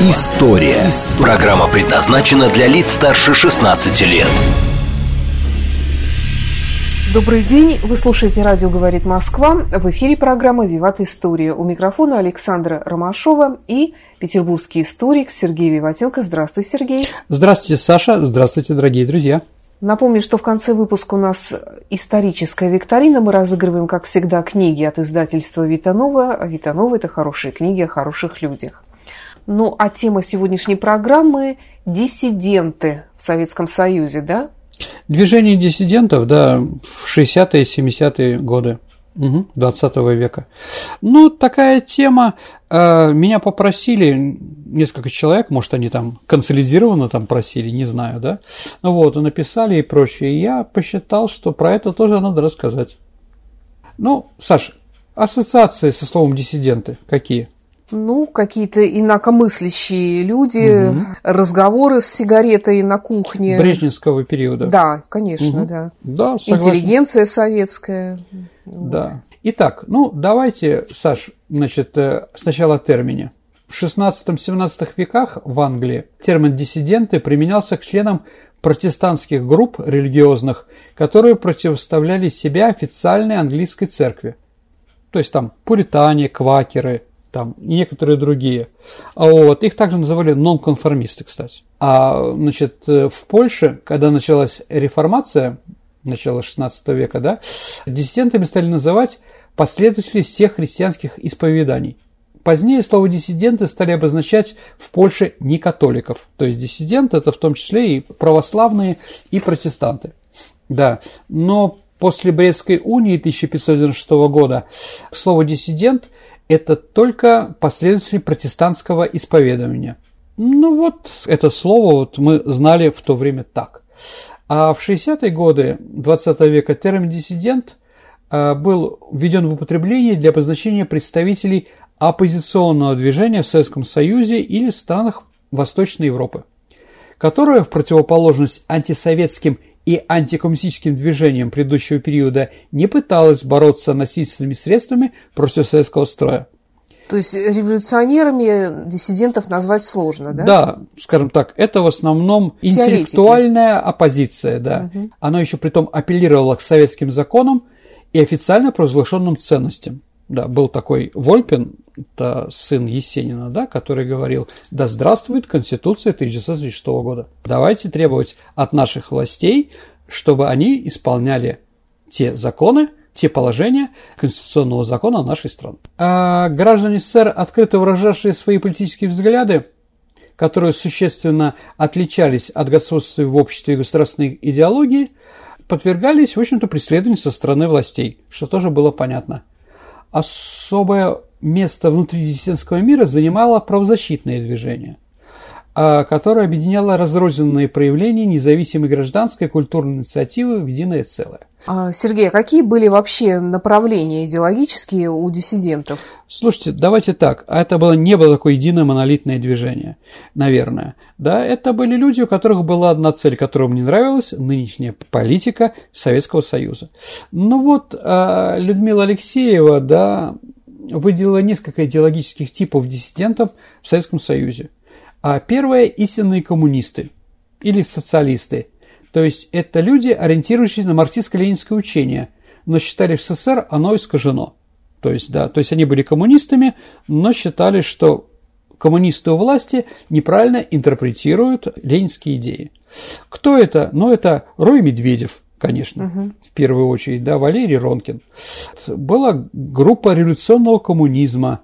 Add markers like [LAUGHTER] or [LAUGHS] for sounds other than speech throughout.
История». Программа предназначена для лиц старше 16 лет. Добрый день. Вы слушаете «Радио говорит Москва». В эфире программа «Виват История». У микрофона Александра Ромашова и петербургский историк Сергей Виватенко. Здравствуй, Сергей. Здравствуйте, Саша. Здравствуйте, дорогие друзья. Напомню, что в конце выпуска у нас историческая викторина. Мы разыгрываем, как всегда, книги от издательства «Витанова». «Витанова» – это хорошие книги о хороших людях. Ну, а тема сегодняшней программы – диссиденты в Советском Союзе, да? Движение диссидентов, да, в 60-е, 70-е годы. 20 века. Ну, такая тема. Э, меня попросили несколько человек, может, они там консолидированно там просили, не знаю, да. Ну вот, и написали и прочее. И я посчитал, что про это тоже надо рассказать. Ну, Саш, ассоциации со словом диссиденты какие? Ну, какие-то инакомыслящие люди, угу. разговоры с сигаретой на кухне. Брежневского периода. Да, конечно, угу. да. Да, согласен. Интеллигенция советская. Да. Вот. Итак, ну, давайте, Саш, значит, э, сначала о термине. В 16-17 веках в Англии термин «диссиденты» применялся к членам протестантских групп религиозных, которые противоставляли себя официальной английской церкви. То есть там пуритане, квакеры, там некоторые другие. А вот, их также называли нонконформисты, кстати. А значит, э, в Польше, когда началась реформация, начала 16 века, да, диссидентами стали называть последователей всех христианских исповеданий. Позднее слово «диссиденты» стали обозначать в Польше не католиков. То есть диссиденты – это в том числе и православные, и протестанты. Да, но после Брестской унии 1596 года слово «диссидент» это только последователи протестантского исповедования. Ну вот, это слово вот мы знали в то время так. А в 60-е годы 20 века термин «диссидент» а, был введен в употребление для обозначения представителей оппозиционного движения в Советском Союзе или странах Восточной Европы, которое в противоположность антисоветским и антикоммунистическим движениям предыдущего периода не пыталась бороться насильственными средствами против советского строя. То есть революционерами диссидентов назвать сложно, да? Да, скажем так, это в основном интеллектуальная оппозиция, да. Угу. Она еще при том апеллировала к советским законам и официально провозглашенным ценностям. Да, был такой Вольпин, это сын Есенина, да, который говорил, да здравствует Конституция 1936 года. Давайте требовать от наших властей, чтобы они исполняли те законы, те положения конституционного закона нашей страны. А граждане СССР, открыто выражавшие свои политические взгляды, которые существенно отличались от господства в обществе и государственной идеологии, подвергались, в общем-то, преследованию со стороны властей, что тоже было понятно. Особое место внутри диссидентского мира занимало правозащитное движение – а, которая объединяла разрозненные проявления независимой гражданской культурной инициативы в единое целое. А, Сергей, а какие были вообще направления идеологические у диссидентов? Слушайте, давайте так, это было, не было такое единое монолитное движение, наверное. Да, это были люди, у которых была одна цель, которым не нравилась нынешняя политика Советского Союза. Ну вот, а, Людмила Алексеева, да, выделила несколько идеологических типов диссидентов в Советском Союзе. А первое – истинные коммунисты или социалисты. То есть это люди, ориентирующиеся на марксистско-ленинское учение, но считали в СССР оно искажено. То есть, да, то есть они были коммунистами, но считали, что коммунисты у власти неправильно интерпретируют ленинские идеи. Кто это? Ну, это Рой Медведев, конечно, угу. в первую очередь, да, Валерий Ронкин. Была группа революционного коммунизма,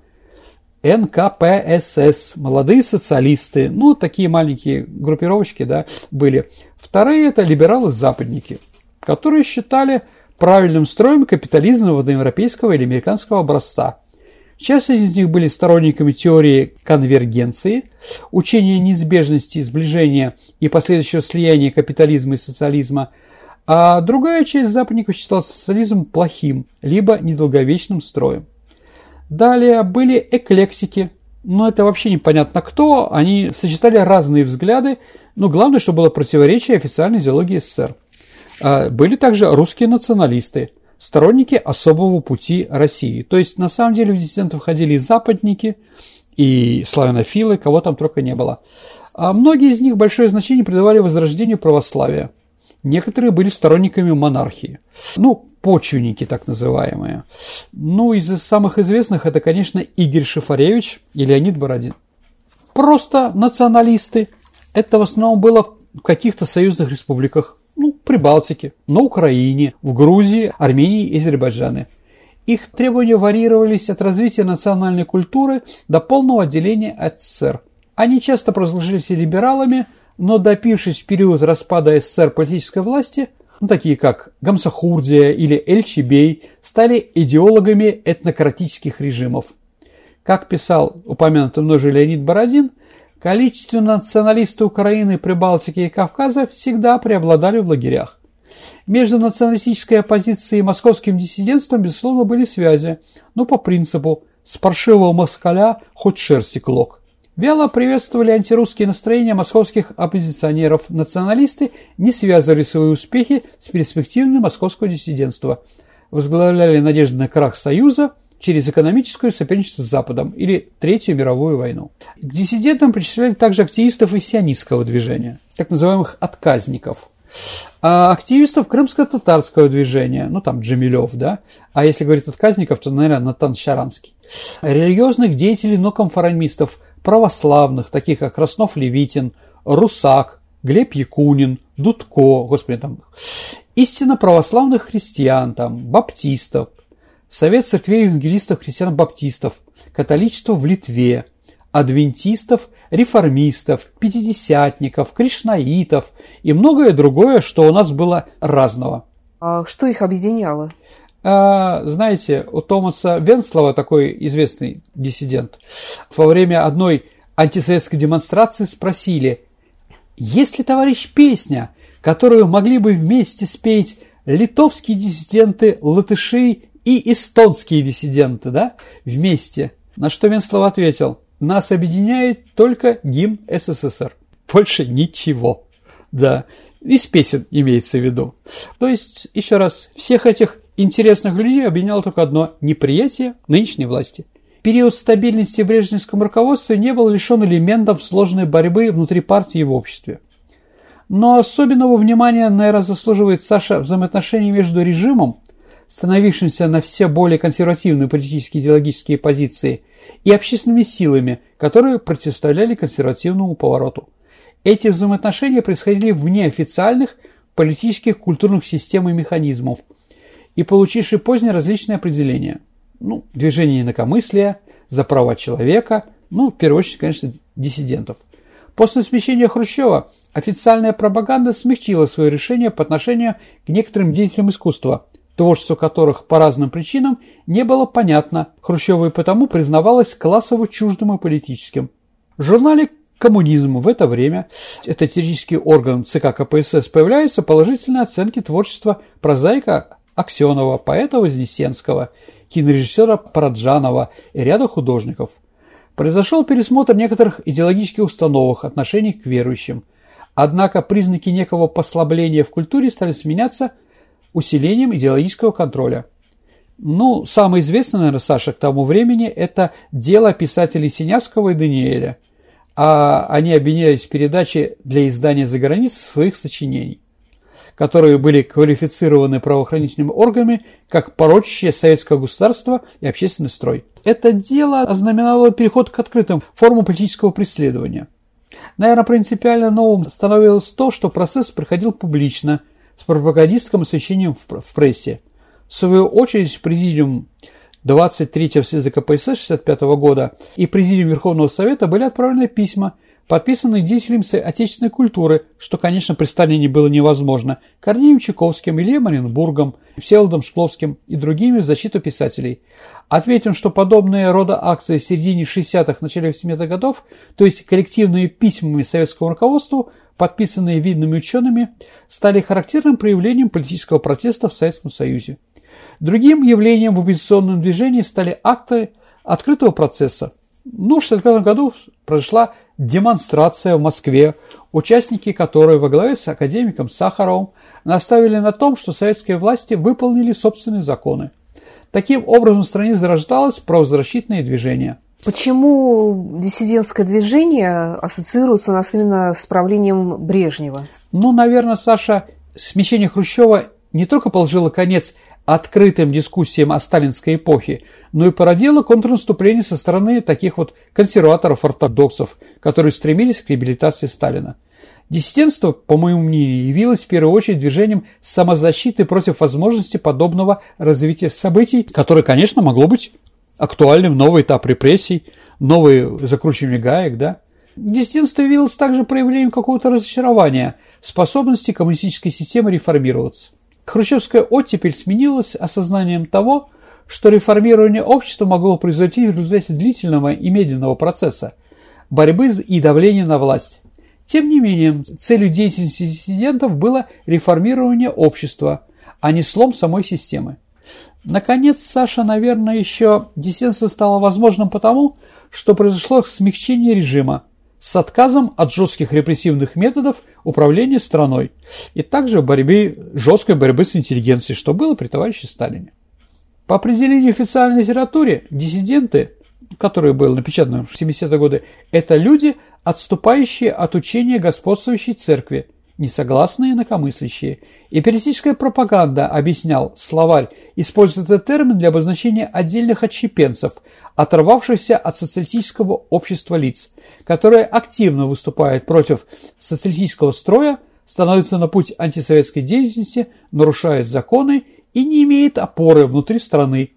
НКПСС, молодые социалисты, ну, такие маленькие группировочки, да, были. Вторые – это либералы-западники, которые считали правильным строем капитализма водоевропейского или американского образца, Часть из них были сторонниками теории конвергенции, учения неизбежности сближения и последующего слияния капитализма и социализма, а другая часть западников считала социализм плохим, либо недолговечным строем. Далее были эклектики, но это вообще непонятно кто, они сочетали разные взгляды, но главное, что было противоречие официальной идеологии СССР. А были также русские националисты – сторонники особого пути России. То есть, на самом деле, в диссидентов входили и западники, и славянофилы, кого там только не было. А многие из них большое значение придавали возрождению православия. Некоторые были сторонниками монархии. Ну, почвенники так называемые. Ну, из самых известных это, конечно, Игорь Шифаревич и Леонид Бородин. Просто националисты. Это в основном было в каких-то союзных республиках ну, Прибалтике, на Украине, в Грузии, Армении и Азербайджане. Их требования варьировались от развития национальной культуры до полного отделения от СССР. Они часто провозглашались либералами, но допившись в период распада СССР политической власти, ну, такие как Гамсахурдия или Эль-Чибей, стали идеологами этнократических режимов. Как писал упомянутый мной же Леонид Бородин – Количественно националисты Украины, Прибалтики и Кавказа всегда преобладали в лагерях. Между националистической оппозицией и московским диссидентством, безусловно, были связи, но по принципу «с паршивого москаля хоть шерсти клок». Вяло приветствовали антирусские настроения московских оппозиционеров. Националисты не связывали свои успехи с перспективами московского диссидентства. Возглавляли надежды на крах Союза – через экономическое соперничество с Западом или Третью мировую войну. К диссидентам причисляли также активистов из сионистского движения, так называемых отказников, а активистов крымско-татарского движения, ну там Джамилев, да, а если говорить отказников, то, наверное, Натан Шаранский, религиозных деятелей, но конформистов, православных, таких как Краснов-Левитин, Русак, Глеб Якунин, Дудко, господи, там, истинно православных христиан, там, баптистов, Совет церквей евангелистов христиан-баптистов, католичество в Литве, адвентистов, реформистов, пятидесятников, кришнаитов и многое другое, что у нас было разного. А что их объединяло? А, знаете, у Томаса Венслова, такой известный диссидент, во время одной антисоветской демонстрации спросили, есть ли, товарищ, песня, которую могли бы вместе спеть литовские диссиденты, латыши и эстонские диссиденты, да, вместе. На что Венслов ответил, нас объединяет только гимн СССР. Больше ничего. Да, из песен имеется в виду. То есть, еще раз, всех этих интересных людей объединяло только одно – неприятие нынешней власти. Период стабильности в брежневском руководстве не был лишен элементов сложной борьбы внутри партии и в обществе. Но особенного внимания, наверное, заслуживает Саша взаимоотношения между режимом становившимся на все более консервативные политические идеологические позиции, и общественными силами, которые противоставляли консервативному повороту. Эти взаимоотношения происходили вне официальных политических культурных систем и механизмов, и получившие позднее различные определения. Ну, движение инакомыслия, за права человека, ну, в первую очередь, конечно, диссидентов. После смещения Хрущева официальная пропаганда смягчила свое решение по отношению к некоторым деятелям искусства – творчество которых по разным причинам не было понятно, Хрущева и потому признавалось классово чуждым и политическим. В журнале «Коммунизм» в это время, это теоретический орган ЦК КПСС, появляются положительные оценки творчества прозаика Аксенова, поэта Вознесенского, кинорежиссера Параджанова и ряда художников. Произошел пересмотр некоторых идеологических установок, отношений к верующим. Однако признаки некого послабления в культуре стали сменяться – усилением идеологического контроля. Ну, самое известное, наверное, Саша, к тому времени, это дело писателей Синявского и Даниэля. А они объединялись в передаче для издания за границей своих сочинений, которые были квалифицированы правоохранительными органами как порочащее советское государство и общественный строй. Это дело ознаменовало переход к открытым формам политического преследования. Наверное, принципиально новым становилось то, что процесс проходил публично – с пропагандистским освещением в прессе. В свою очередь, президиум 23-го съезда КПСС 65 года и президиум Верховного Совета были отправлены письма, подписанные деятелями отечественной культуры, что, конечно, при Сталине было невозможно, Корнеем Чуковским, Ильем Оренбургом, Всеволодом Шкловским и другими в защиту писателей. Ответим, что подобные рода акции в середине 60-х, начале 70-х годов, то есть коллективными письмами советскому руководству, подписанные видными учеными, стали характерным проявлением политического протеста в Советском Союзе. Другим явлением в оппозиционном движении стали акты открытого процесса. Ну, в 1965 году произошла демонстрация в Москве, участники которой во главе с академиком Сахаровым наставили на том, что советские власти выполнили собственные законы. Таким образом в стране зарождалось правозащитное движение. Почему диссидентское движение ассоциируется у нас именно с правлением Брежнева? Ну, наверное, Саша, смещение Хрущева не только положило конец открытым дискуссиям о сталинской эпохе, но и породило контрнаступление со стороны таких вот консерваторов-ортодоксов, которые стремились к реабилитации Сталина. Диссидентство, по моему мнению, явилось в первую очередь движением самозащиты против возможности подобного развития событий, которое, конечно, могло быть актуальным новый этап репрессий, новые закручивание гаек, да. Диссидентство явилось также проявлением какого-то разочарования способности коммунистической системы реформироваться. Хрущевская оттепель сменилась осознанием того, что реформирование общества могло произойти в результате длительного и медленного процесса борьбы и давления на власть. Тем не менее, целью деятельности диссидентов было реформирование общества, а не слом самой системы. Наконец, Саша, наверное, еще диссидентство стало возможным потому, что произошло смягчение режима, с отказом от жестких репрессивных методов управления страной и также борьбы, жесткой борьбы с интеллигенцией, что было при товарище Сталине. По определению официальной литературе, диссиденты, которые были напечатаны в 70-е годы, это люди, отступающие от учения господствующей церкви, несогласные инакомыслящие. Империалистическая пропаганда, объяснял словарь, использует этот термин для обозначения отдельных отщепенцев, оторвавшихся от социалистического общества лиц, которые активно выступают против социалистического строя, становятся на путь антисоветской деятельности, нарушают законы и не имеет опоры внутри страны,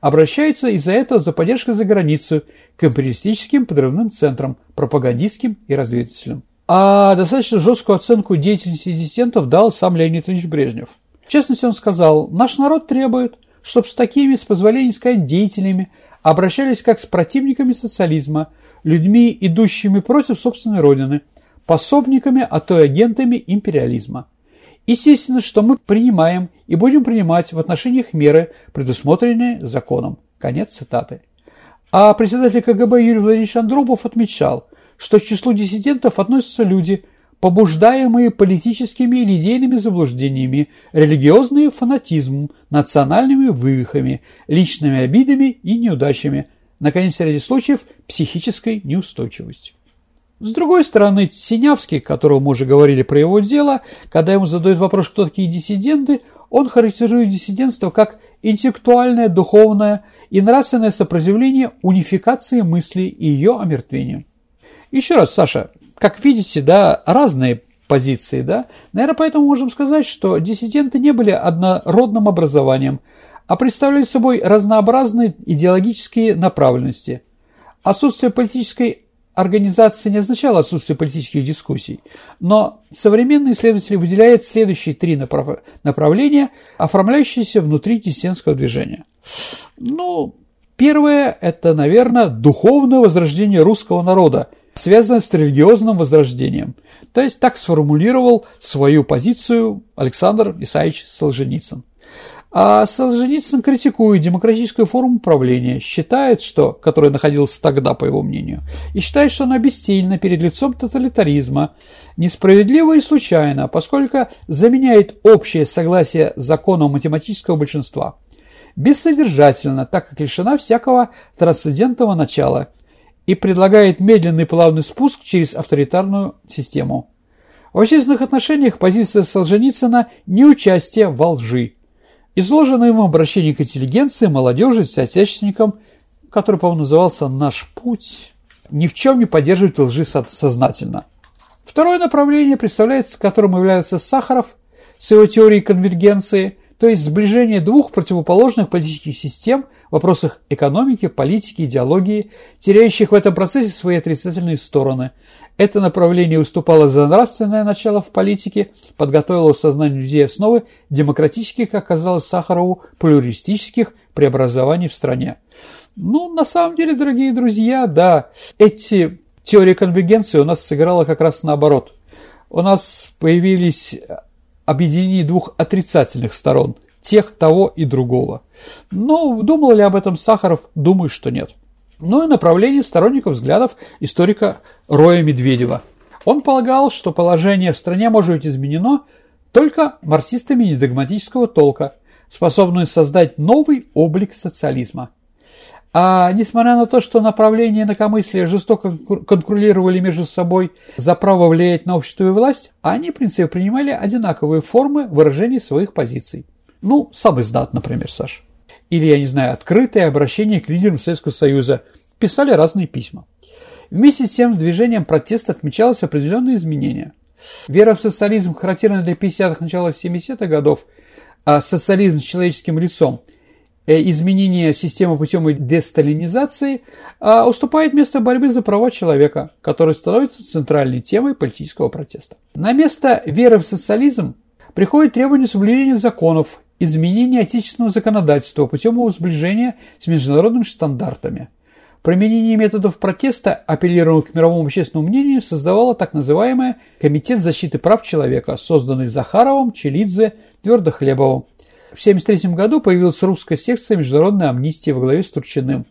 обращаются из-за этого за поддержкой за границу к империалистическим подрывным центрам, пропагандистским и разведывательным. А достаточно жесткую оценку деятельности диссидентов дал сам Леонид Ильич Брежнев. В частности, он сказал, наш народ требует, чтобы с такими, с позволения сказать, деятелями обращались как с противниками социализма, людьми, идущими против собственной родины, пособниками, а то и агентами империализма. Естественно, что мы принимаем и будем принимать в отношениях меры, предусмотренные законом. Конец цитаты. А председатель КГБ Юрий Владимирович Андропов отмечал, что к числу диссидентов относятся люди, побуждаемые политическими или идейными заблуждениями, религиозным фанатизмом, национальными вывихами, личными обидами и неудачами, наконец, ряде случаев психической неустойчивостью. С другой стороны, Синявский, которого мы уже говорили про его дело, когда ему задают вопрос, кто такие диссиденты, он характеризует диссидентство как интеллектуальное, духовное и нравственное сопротивление унификации мысли и ее омертвению. Еще раз, Саша, как видите, да, разные позиции, да. Наверное, поэтому можем сказать, что диссиденты не были однородным образованием, а представляли собой разнообразные идеологические направленности. Отсутствие политической организации не означало отсутствие политических дискуссий, но современные исследователи выделяют следующие три направ... направления, оформляющиеся внутри диссидентского движения. Ну, первое – это, наверное, духовное возрождение русского народа, связанное с религиозным возрождением. То есть так сформулировал свою позицию Александр Исаевич Солженицын. А Солженицын критикует демократическую форму управления, считает, что, которая находилась тогда, по его мнению, и считает, что она бессильна перед лицом тоталитаризма, несправедливо и случайно, поскольку заменяет общее согласие законом математического большинства. Бессодержательно, так как лишена всякого трансцендентного начала и предлагает медленный плавный спуск через авторитарную систему. В общественных отношениях позиция Солженицына – не участие во лжи, Изложено ему обращение к интеллигенции, молодежи, соотечественникам, который, по-моему, назывался «Наш путь», ни в чем не поддерживает лжи сознательно. Второе направление представляется, которым является Сахаров с его теорией конвергенции, то есть сближение двух противоположных политических систем в вопросах экономики, политики, идеологии, теряющих в этом процессе свои отрицательные стороны. Это направление выступало за нравственное начало в политике, подготовило в сознании людей основы демократических, как казалось Сахарову, плюристических преобразований в стране. Ну, на самом деле, дорогие друзья, да, эти теории конвергенции у нас сыграла как раз наоборот. У нас появились объединение двух отрицательных сторон – тех, того и другого. Но думал ли об этом Сахаров? Думаю, что нет. Ну и направление сторонников взглядов историка Роя Медведева. Он полагал, что положение в стране может быть изменено только марксистами недогматического толка, способными создать новый облик социализма. А несмотря на то, что направления инакомыслия жестоко конкурировали между собой за право влиять на общество и власть, они, в принципе, принимали одинаковые формы выражения своих позиций. Ну, сам издат, например, Саш. Или, я не знаю, открытое обращение к лидерам Советского Союза. Писали разные письма. Вместе с тем движением протеста отмечалось определенные изменения. Вера в социализм, характерная для 50-х, начала 70-х годов, а социализм с человеческим лицом, изменение системы путем десталинизации а, уступает место борьбы за права человека, который становится центральной темой политического протеста. На место веры в социализм приходит требование соблюдения законов изменение отечественного законодательства путем его сближения с международными стандартами. Применение методов протеста, апеллируемых к мировому общественному мнению, создавало так называемый Комитет защиты прав человека, созданный Захаровым, Челидзе, Твердохлебовым. В 1973 году появилась русская секция международной амнистии во главе с Турчиным.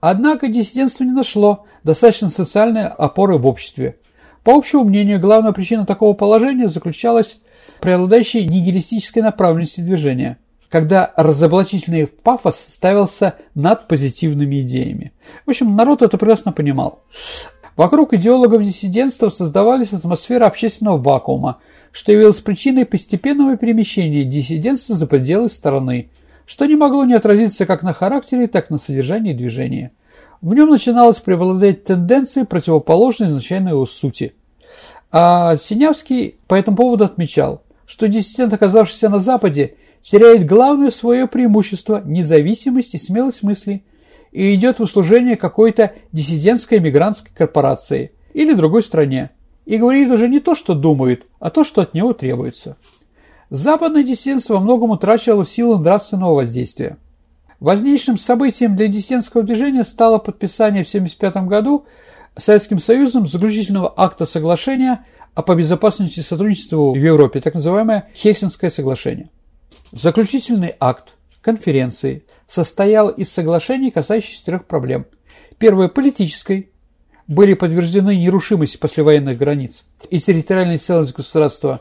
Однако диссидентство не нашло достаточно социальной опоры в обществе. По общему мнению, главная причина такого положения заключалась преобладающей нигилистической направленности движения, когда разоблачительный пафос ставился над позитивными идеями. В общем, народ это прекрасно понимал. Вокруг идеологов диссидентства создавались атмосфера общественного вакуума, что явилось причиной постепенного перемещения диссидентства за пределы страны, что не могло не отразиться как на характере, так и на содержании движения. В нем начиналось преобладать тенденции, противоположные изначальной его сути. А Синявский по этому поводу отмечал, что диссидент, оказавшийся на Западе, теряет главное свое преимущество – независимость и смелость мысли и идет в услужение какой-то диссидентской мигрантской корпорации или другой стране и говорит уже не то, что думает, а то, что от него требуется. Западное диссидентство во многом утрачивало силу нравственного воздействия. Важнейшим событием для диссидентского движения стало подписание в 1975 году Советским Союзом заключительного акта соглашения о по безопасности сотрудничества в Европе, так называемое Хельсинское соглашение. Заключительный акт конференции состоял из соглашений, касающихся трех проблем. Первое – политической. Были подтверждены нерушимость послевоенных границ и территориальная целостность государства.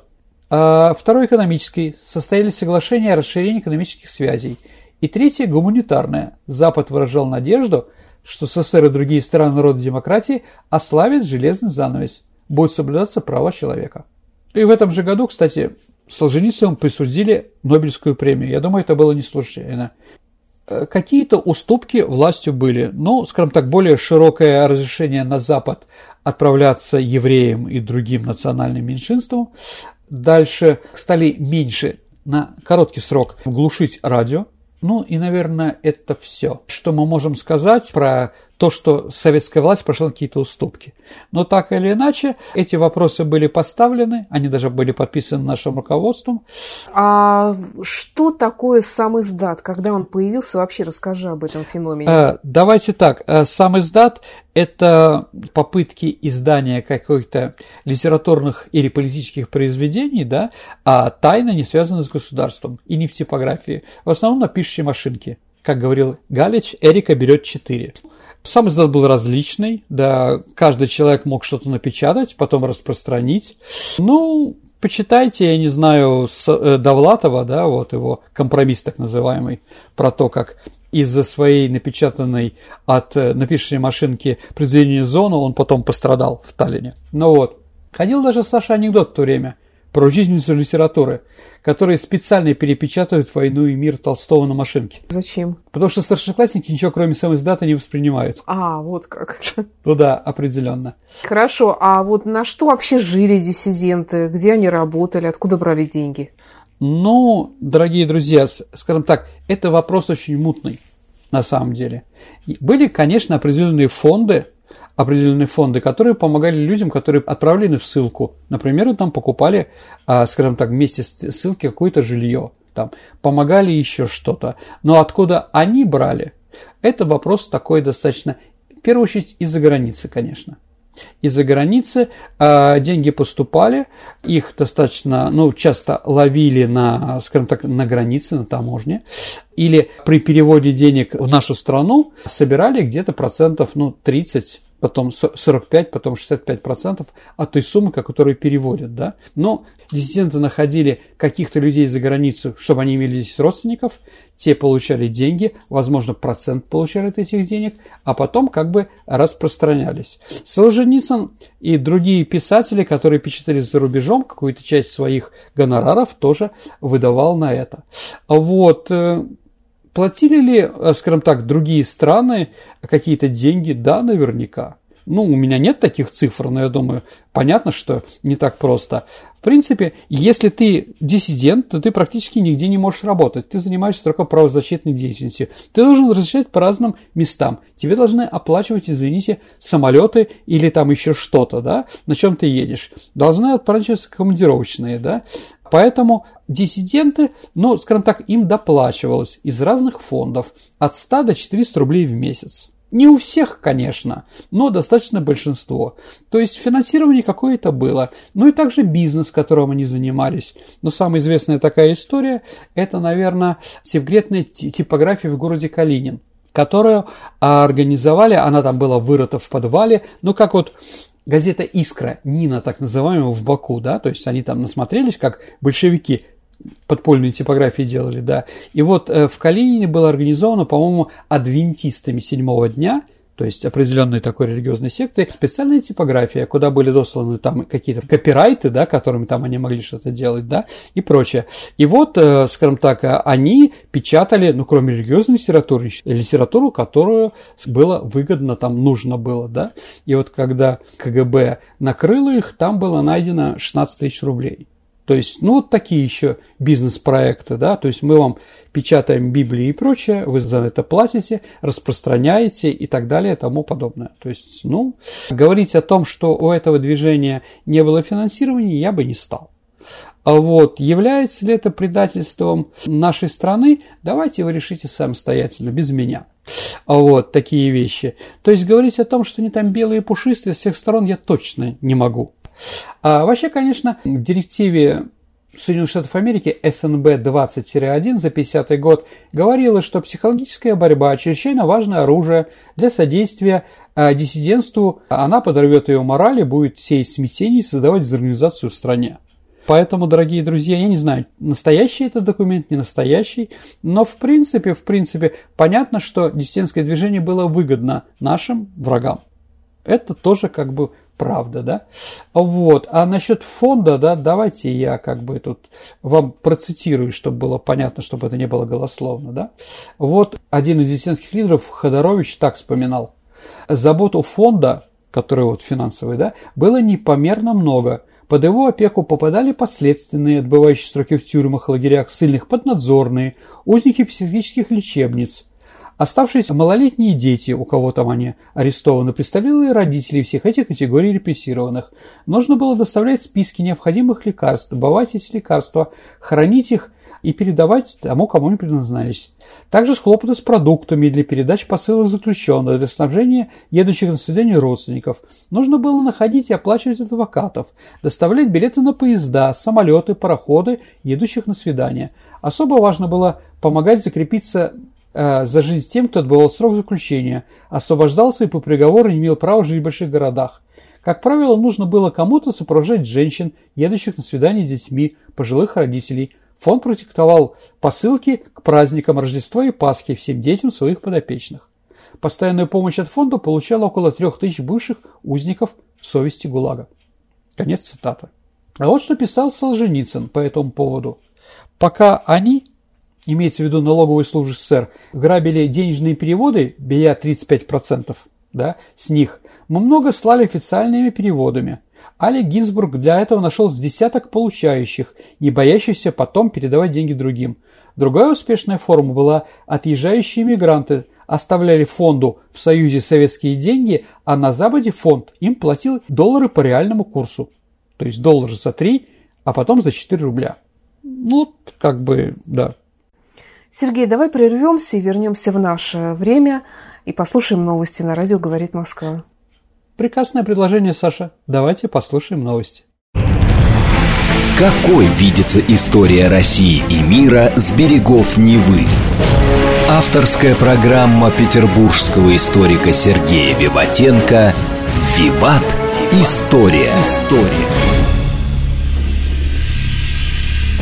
А второе – экономической. Состоялись соглашения о расширении экономических связей. И третье – гуманитарное. Запад выражал надежду, что СССР и другие страны народа демократии ославят железный занавес – будет соблюдаться права человека. И в этом же году, кстати, Солженицыну присудили Нобелевскую премию. Я думаю, это было не случайно. Э, какие-то уступки властью были, но, скажем так, более широкое разрешение на Запад отправляться евреям и другим национальным меньшинствам. Дальше стали меньше на короткий срок глушить радио. Ну и, наверное, это все, что мы можем сказать про то, что советская власть прошла какие-то уступки. Но так или иначе, эти вопросы были поставлены, они даже были подписаны нашим руководством. А что такое сам издат? Когда он появился, вообще расскажи об этом феномене. А, давайте так, э, сам издат – это попытки издания каких-то литературных или политических произведений, да, а тайна не связана с государством и не в типографии. В основном на пишущей машинке. Как говорил Галич, Эрика берет 4. Сам издат был различный, да, каждый человек мог что-то напечатать, потом распространить. Ну, почитайте, я не знаю, э, Довлатова, да, вот его компромисс так называемый, про то, как из-за своей напечатанной от э, напишущей машинки произведения «Зону» он потом пострадал в Таллине. Ну вот. Ходил даже Саша анекдот в то время про учительницу литературы, которые специально перепечатывают «Войну и мир» Толстого на машинке. Зачем? Потому что старшеклассники ничего кроме самой даты не воспринимают. А, вот как. Ну да, определенно. Хорошо, а вот на что вообще жили диссиденты? Где они работали? Откуда брали деньги? Ну, дорогие друзья, скажем так, это вопрос очень мутный на самом деле. Были, конечно, определенные фонды, определенные фонды, которые помогали людям, которые отправлены в ссылку. Например, там покупали, а, скажем так, вместе с ссылки какое-то жилье, там, помогали еще что-то. Но откуда они брали, это вопрос такой достаточно, в первую очередь, из-за границы, конечно из-за границы, а, деньги поступали, их достаточно, ну, часто ловили на, скажем так, на границе, на таможне, или при переводе денег в нашу страну собирали где-то процентов, ну, 30 потом 45, потом 65 процентов от той суммы, которую переводят, да. Но диссиденты находили каких-то людей за границу, чтобы они имели здесь родственников, те получали деньги, возможно, процент получали от этих денег, а потом как бы распространялись. Солженицын и другие писатели, которые печатали за рубежом, какую-то часть своих гонораров тоже выдавал на это. Вот, э, Платили ли, э, скажем так, другие страны какие-то деньги? Да, наверняка. Ну, у меня нет таких цифр, но я думаю, понятно, что не так просто. Принципе, если ты диссидент, то ты практически нигде не можешь работать. Ты занимаешься только правозащитной деятельностью. Ты должен разрешать по разным местам. Тебе должны оплачивать, извините, самолеты или там еще что-то, да, на чем ты едешь. Должны оплачиваться командировочные, да. Поэтому диссиденты, ну, скажем так, им доплачивалось из разных фондов от 100 до 400 рублей в месяц. Не у всех, конечно, но достаточно большинство. То есть финансирование какое-то было. Ну и также бизнес, которым они занимались. Но самая известная такая история, это, наверное, секретная типография в городе Калинин которую организовали, она там была вырыта в подвале, ну как вот газета «Искра», Нина так называемая, в Баку, да, то есть они там насмотрелись, как большевики подпольные типографии делали, да. И вот э, в Калинине было организовано, по-моему, адвентистами седьмого дня, то есть определенной такой религиозной секты, специальная типография, куда были досланы там какие-то копирайты, да, которыми там они могли что-то делать, да, и прочее. И вот, э, скажем так, они печатали, ну, кроме религиозной литературы, литературу, которую было выгодно, там нужно было, да. И вот когда КГБ накрыло их, там было найдено 16 тысяч рублей. То есть, ну, вот такие еще бизнес-проекты, да, то есть мы вам печатаем Библии и прочее, вы за это платите, распространяете и так далее и тому подобное. То есть, ну, говорить о том, что у этого движения не было финансирования, я бы не стал. А вот является ли это предательством нашей страны, давайте вы решите самостоятельно, без меня. А вот такие вещи. То есть говорить о том, что они там белые и пушистые с всех сторон, я точно не могу. А вообще, конечно, в директиве Соединенных Штатов Америки СНБ 20-1 за 50 год говорила, что психологическая борьба – чрезвычайно важное оружие для содействия а, диссидентству. Она подорвет ее морали, будет сеять смятение и создавать дезорганизацию в стране. Поэтому, дорогие друзья, я не знаю, настоящий это документ, не настоящий, но в принципе, в принципе, понятно, что диссидентское движение было выгодно нашим врагам. Это тоже как бы правда, да? Вот. А насчет фонда, да, давайте я как бы тут вам процитирую, чтобы было понятно, чтобы это не было голословно, да? Вот один из диссидентских лидеров, Ходорович, так вспоминал. Заботу фонда, который вот финансовый, да, было непомерно много. Под его опеку попадали последственные, отбывающие сроки в тюрьмах, лагерях, ссыльных поднадзорные, узники психических лечебниц – Оставшиеся малолетние дети, у кого там они арестованы, представляли родителей всех этих категорий репрессированных. Нужно было доставлять списки необходимых лекарств, добывать эти лекарства, хранить их и передавать тому, кому они предназначались. Также хлопоты с продуктами для передач посылок заключенных, для снабжения едущих на свидание родственников. Нужно было находить и оплачивать адвокатов, доставлять билеты на поезда, самолеты, пароходы, едущих на свидание. Особо важно было помогать закрепиться э, за жизнь тем, кто отбывал срок заключения, освобождался и по приговору не имел права жить в больших городах. Как правило, нужно было кому-то сопровождать женщин, едущих на свидание с детьми, пожилых родителей. Фонд протектовал посылки к праздникам Рождества и Пасхи всем детям своих подопечных. Постоянную помощь от фонда получало около трех тысяч бывших узников совести ГУЛАГа. Конец цитаты. А вот что писал Солженицын по этому поводу. Пока они, имеется в виду налоговые службы СССР, грабили денежные переводы, беря 35% да, с них, мы много слали официальными переводами. Али Гинзбург для этого нашел с десяток получающих, не боящихся потом передавать деньги другим. Другая успешная форма была отъезжающие мигранты оставляли фонду в Союзе советские деньги, а на Западе фонд им платил доллары по реальному курсу. То есть доллар за 3, а потом за 4 рубля. Ну, как бы, да. Сергей, давай прервемся и вернемся в наше время и послушаем новости на радио «Говорит Москва». Прекрасное предложение, Саша. Давайте послушаем новости. Какой видится история России и мира с берегов Невы? Авторская программа петербургского историка Сергея Виватенко «Виват. История». История.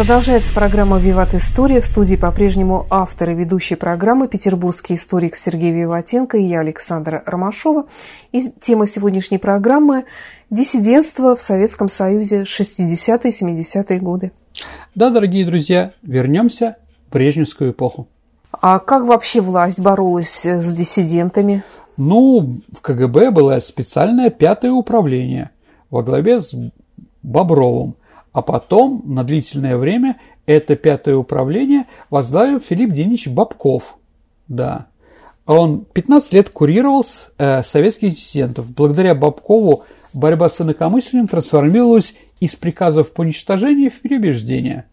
Продолжается программа «Виват История». В студии по-прежнему автор и ведущий программы петербургский историк Сергей Виватенко и я, Александра Ромашова. И тема сегодняшней программы – диссидентство в Советском Союзе 60-70-е годы. Да, дорогие друзья, вернемся в Брежневскую эпоху. А как вообще власть боролась с диссидентами? Ну, в КГБ было специальное пятое управление во главе с Бобровым. А потом, на длительное время, это пятое управление возглавил Филипп Денич Бабков. Да. Он 15 лет курировал э, советских диссидентов. Благодаря Бабкову борьба с инакомыслием трансформировалась из приказов по уничтожению в переубеждение.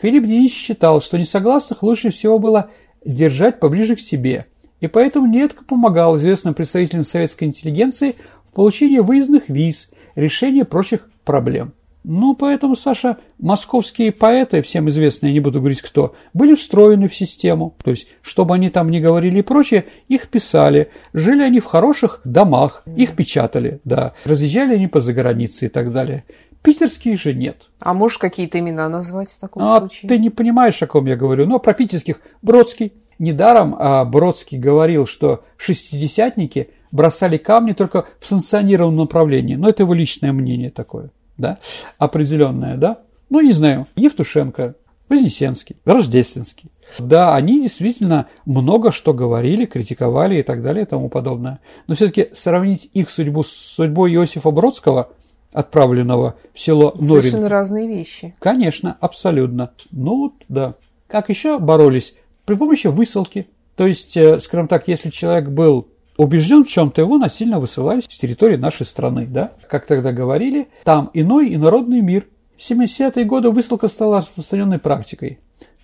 Филипп Денис считал, что несогласных лучше всего было держать поближе к себе, и поэтому нередко помогал известным представителям советской интеллигенции в получении выездных виз, решении прочих проблем. Ну, поэтому, Саша, московские поэты, всем известные, не буду говорить кто, были встроены в систему. То есть, чтобы они там не говорили и прочее, их писали. Жили они в хороших домах, их печатали, да. Разъезжали они по загранице и так далее. Питерские же нет. А можешь какие-то имена назвать в таком а, случае? Ты не понимаешь, о ком я говорю. Но про питерских Бродский. Недаром а, Бродский говорил, что шестидесятники бросали камни только в санкционированном направлении. Но это его личное мнение такое да, определенная, да, ну, не знаю, Евтушенко, Вознесенский, Рождественский. Да, они действительно много что говорили, критиковали и так далее и тому подобное. Но все-таки сравнить их судьбу с судьбой Иосифа Бродского, отправленного в село Норин. Совершенно разные вещи. Конечно, абсолютно. Ну, да. Как еще боролись? При помощи высылки. То есть, э, скажем так, если человек был убежден в чем-то, его насильно высылали с территории нашей страны. Да? Как тогда говорили, там иной инородный мир. В 70-е годы высылка стала распространенной практикой.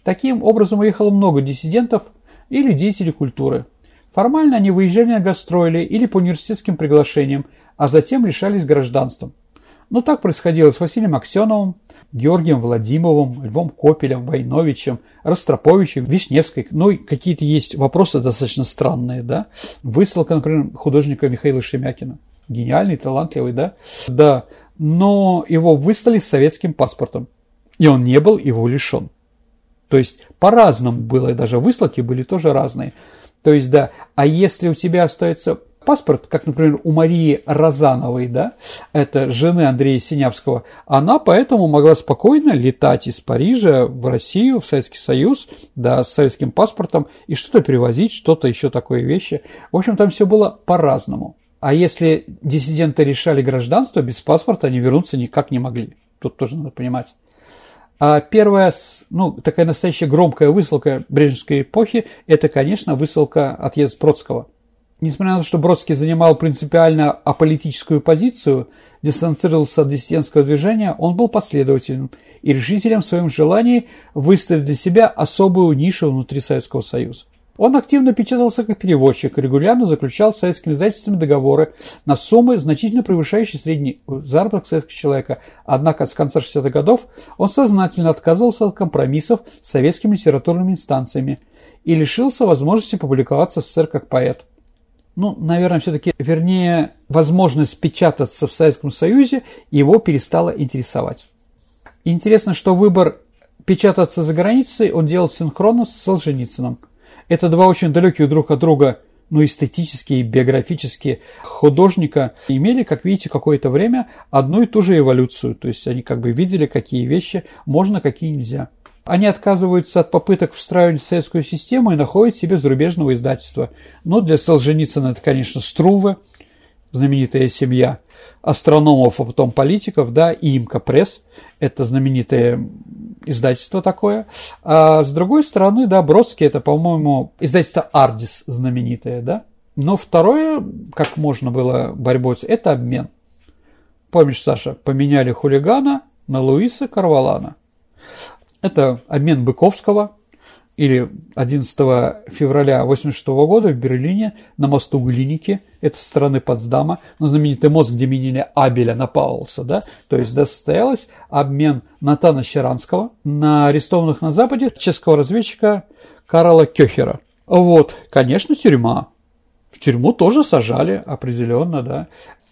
Таким образом уехало много диссидентов или деятелей культуры. Формально они выезжали на гастроли или по университетским приглашениям, а затем лишались гражданством. Но так происходило с Василием Аксеновым, Георгием Владимировым, Львом Копелем, Войновичем, Ростроповичем, Вишневской. Ну какие-то есть вопросы достаточно странные, да. Высылка, например, художника Михаила Шемякина. Гениальный, талантливый, да. Да, но его выслали с советским паспортом, и он не был его лишен. То есть по-разному было, и даже выслки были тоже разные. То есть, да, а если у тебя остается паспорт, как, например, у Марии Розановой, да, это жены Андрея Синявского, она поэтому могла спокойно летать из Парижа в Россию, в Советский Союз, да, с советским паспортом и что-то привозить, что-то еще такое вещи. В общем, там все было по-разному. А если диссиденты решали гражданство, без паспорта они вернуться никак не могли. Тут тоже надо понимать. А первая, ну, такая настоящая громкая высылка Брежневской эпохи, это, конечно, высылка отъезд Бродского – Несмотря на то, что Бродский занимал принципиально аполитическую позицию, дистанцировался от диссидентского движения, он был последовательным и решителем в своем желании выставить для себя особую нишу внутри Советского Союза. Он активно печатался как переводчик, регулярно заключал с советскими издательствами договоры на суммы, значительно превышающие средний заработок советского человека. Однако с конца 60-х годов он сознательно отказывался от компромиссов с советскими литературными инстанциями и лишился возможности публиковаться в СССР как поэт ну, наверное, все-таки, вернее, возможность печататься в Советском Союзе его перестала интересовать. Интересно, что выбор печататься за границей он делал синхронно с Солженицыным. Это два очень далеких друг от друга, ну, эстетические, биографические художника имели, как видите, какое-то время одну и ту же эволюцию. То есть они как бы видели, какие вещи можно, какие нельзя. Они отказываются от попыток встраивать в советскую систему и находят себе зарубежного издательства. Ну, для Солженицына это, конечно, Струве, знаменитая семья астрономов, а потом политиков, да, и Имка Пресс, это знаменитое издательство такое. А с другой стороны, да, Бродский, это, по-моему, издательство Ардис знаменитое, да. Но второе, как можно было борьбой, это обмен. Помнишь, Саша, поменяли хулигана на Луиса Карвалана. Это обмен Быковского или 11 февраля 1986 года в Берлине на мосту Глиники, это со стороны Потсдама, но знаменитый мост, где меняли Абеля на Паулса, да, то есть состоялось обмен Натана Щеранского на арестованных на Западе чешского разведчика Карла Кёхера. Вот, конечно, тюрьма. В тюрьму тоже сажали, определенно, да.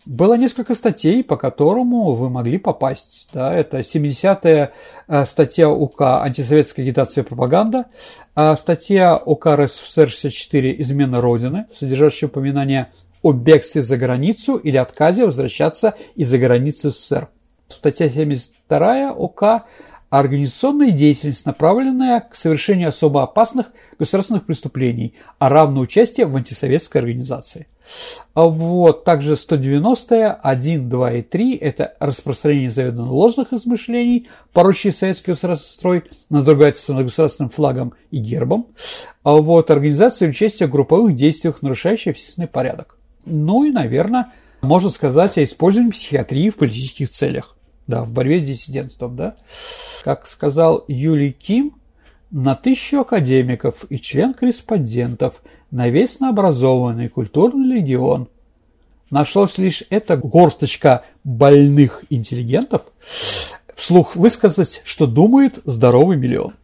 Было несколько статей, по которому вы могли попасть. Да, это 70-я э, статья УК «Антисоветская агитация и пропаганда», а статья УК РСФСР 64 «Измена Родины», содержащая упоминание о бегстве за границу или отказе возвращаться из-за границы СССР. Статья 72 УК организационная деятельность, направленная к совершению особо опасных государственных преступлений, а равное участие в антисоветской организации. Вот, также 190 1, 2 и 3 – это распространение заведомо ложных измышлений, порочащие советский государственный строй, надругательство над государственным флагом и гербом. А вот, организация участия в групповых действиях, нарушающих общественный порядок. Ну и, наверное, можно сказать о использовании психиатрии в политических целях да, в борьбе с диссидентством, да. Как сказал Юлий Ким, на тысячу академиков и член-корреспондентов на весь наобразованный культурный легион нашлось лишь эта горсточка больных интеллигентов, вслух высказать, что думает здоровый миллион.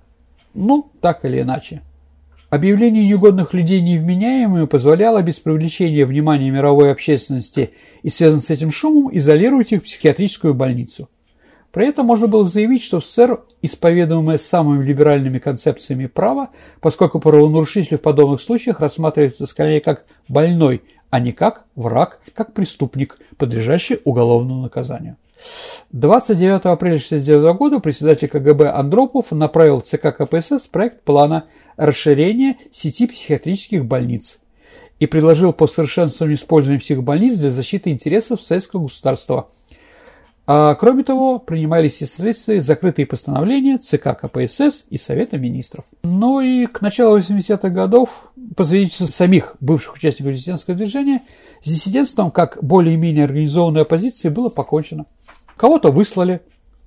Ну, так или иначе. Объявление неугодных людей невменяемыми позволяло без привлечения внимания мировой общественности и связанных с этим шумом изолировать их в психиатрическую больницу. При этом можно было заявить, что в СССР, исповедуемое самыми либеральными концепциями права, поскольку правонарушитель в подобных случаях рассматривается скорее как больной, а не как враг, как преступник, подлежащий уголовному наказанию. 29 апреля 1969 года председатель КГБ Андропов направил в ЦК КПСС проект плана расширения сети психиатрических больниц и предложил по совершенствованию использования психбольниц для защиты интересов советского государства. А кроме того, принимались и следствия закрытые постановления ЦК КПСС и Совета министров. Ну и к началу 80-х годов, по свидетельству самих бывших участников диссидентского движения, с диссидентством как более-менее организованной оппозиции было покончено. Кого-то выслали,